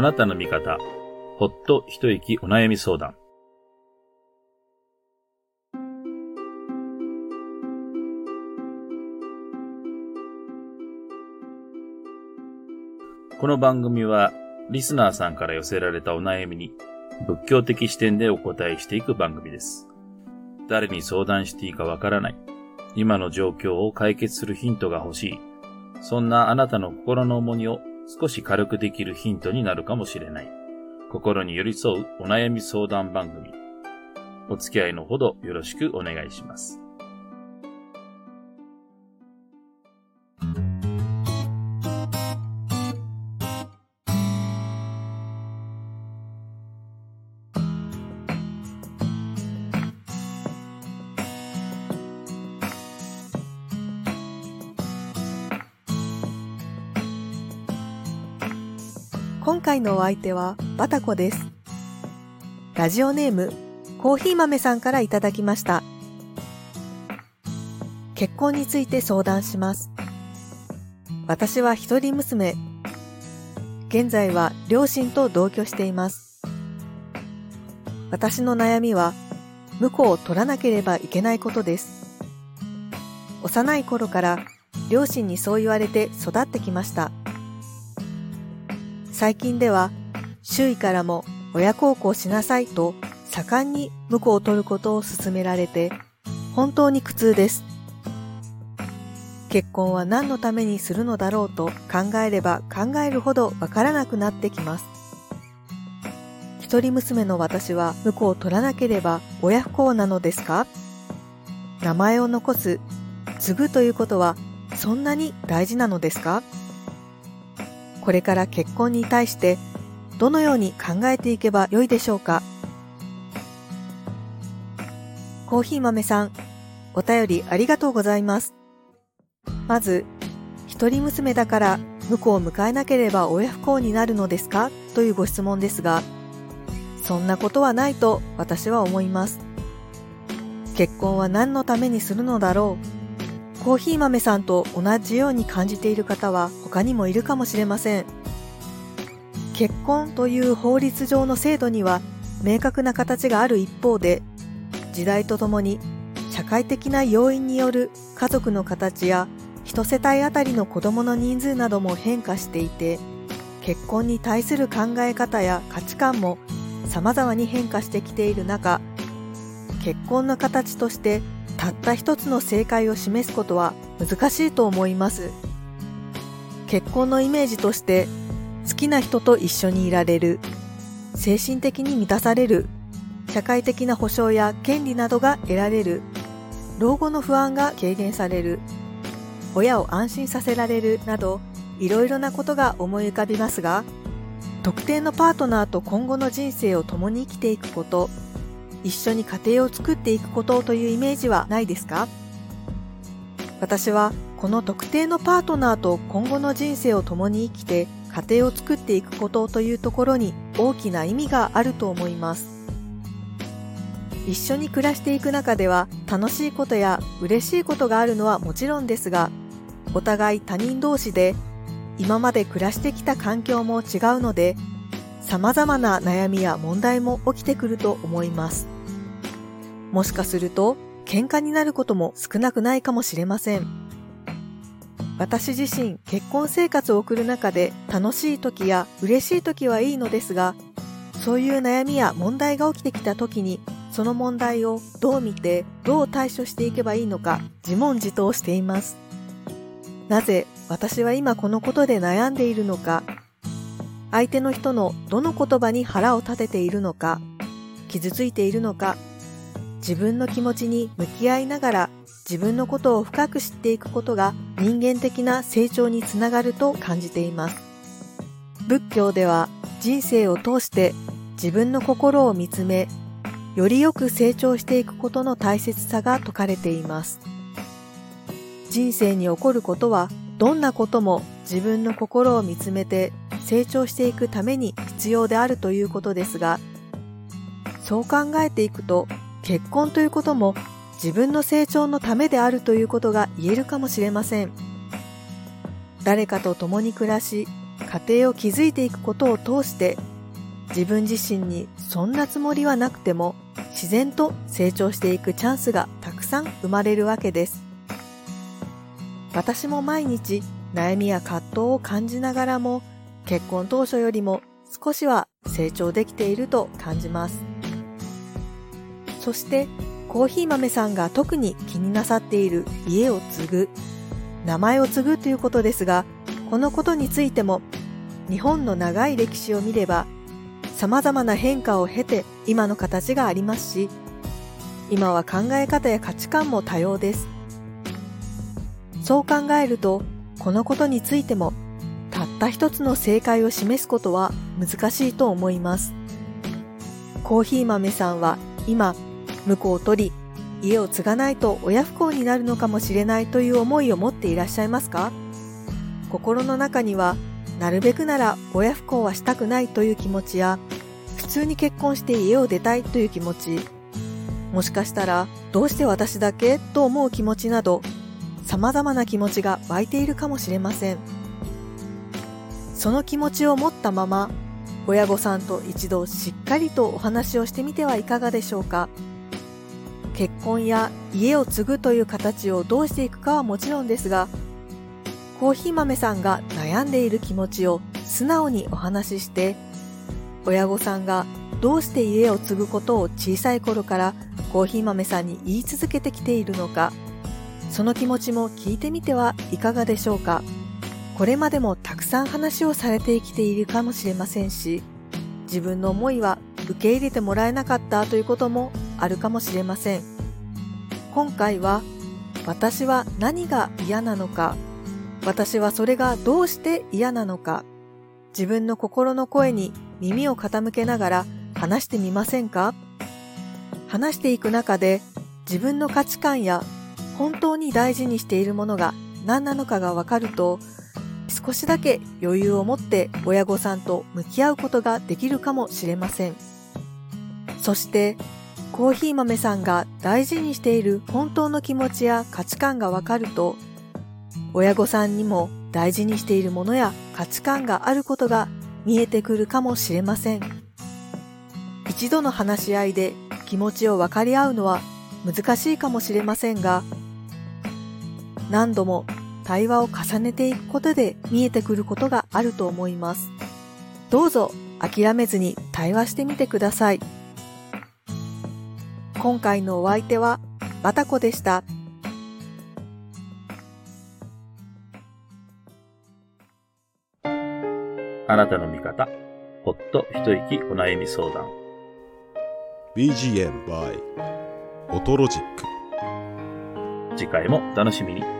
あなたの味方、ほっと一息お悩み相談。この番組は、リスナーさんから寄せられたお悩みに、仏教的視点でお答えしていく番組です。誰に相談していいかわからない。今の状況を解決するヒントが欲しい。そんなあなたの心の重荷を少し軽くできるヒントになるかもしれない。心に寄り添うお悩み相談番組。お付き合いのほどよろしくお願いします。今回のお相手はバタコです。ラジオネーム、コーヒー豆さんからいただきました。結婚について相談します。私は一人娘。現在は両親と同居しています。私の悩みは、婿を取らなければいけないことです。幼い頃から両親にそう言われて育ってきました。最近では周囲からも親孝行しなさいと盛んに婿を取ることを勧められて本当に苦痛です。結婚は何のためにするのだろうと考えれば考えるほどわからなくなってきます。一人娘の私は婿を取らなければ親不孝なのですか？名前を残す、継ぐということはそんなに大事なのですか？これから結婚に対してどのように考えていけばよいでしょうか？コーヒー豆さん、お便りありがとうございます。まず、一人娘だから婿を迎えなければ親不孝になるのですか？というご質問ですが、そんなことはないと私は思います。結婚は何のためにするのだろう？コーヒー豆さんと同じように感じている方は他にもいるかもしれません。結婚という法律上の制度には明確な形がある一方で、時代とともに社会的な要因による家族の形や一世帯あたりの子供の人数なども変化していて、結婚に対する考え方や価値観も様々に変化してきている中、結婚の形としてたった一つの正解を示すことは難しいと思います。結婚のイメージとして好きな人と一緒にいられる、精神的に満たされる、社会的な保障や権利などが得られる、老後の不安が軽減される、親を安心させられるなど、いろいろなことが思い浮かびますが、特定のパートナーと今後の人生を共に生きていくこと、一緒に家庭を作っていくことというイメージはないですか？私はこの特定のパートナーと今後の人生を共に生きて家庭を作っていくことというところに大きな意味があると思います。一緒に暮らしていく中では楽しいことや嬉しいことがあるのはもちろんですが、お互い他人同士で今まで暮らしてきた環境も違うので様々な悩みや問題も起きてくると思います。もしかすると喧嘩になることも少なくないかもしれません。私自身結婚生活を送る中で楽しい時や嬉しい時はいいのですが、そういう悩みや問題が起きてきた時にその問題をどう見てどう対処していけばいいのか自問自答しています。なぜ私は今このことで悩んでいるのか相手の人のどの言葉に腹を立てているのか、傷ついているのか、自分の気持ちに向き合いながら自分のことを深く知っていくことが人間的な成長につながると感じています。仏教では人生を通して自分の心を見つめ、よりよく成長していくことの大切さが説かれています。人生に起こることはどんなことも自分の心を見つめて成長していくために必要であるということですが、そう考えていくと結婚ということも自分の成長のためであるということが言えるかもしれません。誰かと共に暮らし、家庭を築いていくことを通して自分自身にそんなつもりはなくても自然と成長していくチャンスがたくさん生まれるわけです。私も毎日悩みや葛藤を感じながらも結婚当初よりも少しは成長できていると感じます。そしてコーヒー豆さんが特に気になさっている家を継ぐ、名前を継ぐということですが、このことについても日本の長い歴史を見れば様々な変化を経て今の形がありますし、今は考え方や価値観も多様です。そう考えると、このことについても、たった一つの正解を示すことは難しいと思います。コーヒー豆さんは今、婿を取り、家を継がないと親不幸になるのかもしれないという思いを持っていらっしゃいますか？心の中にはなるべくなら親不幸はしたくないという気持ちや、普通に結婚して家を出たいという気持ち、もしかしたらどうして私だけと思う気持ちなど、様々な気持ちが湧いているかもしれません。その気持ちを持ったまま、親御さんと一度しっかりとお話をしてみてはいかがでしょうか。結婚や家を継ぐという形をどうしていくかはもちろんですが、コーヒー豆さんが悩んでいる気持ちを素直にお話しして、親御さんがどうして家を継ぐことを小さい頃からコーヒー豆さんに言い続けてきているのか、その気持ちも聞いてみてはいかがでしょうか。これまでもたくさん話をされてきているかもしれませんし、自分の思いは受け入れてもらえなかったということもあるかもしれません。今回は私は何が嫌なのか私はそれがどうして嫌なのか、自分の心の声に耳を傾けながら話してみませんか？話していく中で自分の価値観や本当に大事にしているものが何なのかがわかると少しだけ余裕を持って親御さんと向き合うことができるかもしれません。そしてコーヒー豆さんが大事にしている本当の気持ちや価値観がわかると親御さんにも大事にしているものや価値観があることが見えてくるかもしれません。一度の話し合いで気持ちを分かり合うのは難しいかもしれませんが、何度も対話を重ねていくことで見えてくることがあると思います。どうぞ諦めずに対話してみてください。今回のお相手はバタコでした。あなたの味方、ほっと一息お悩み相談。BGM by オトロジック。次回も楽しみに。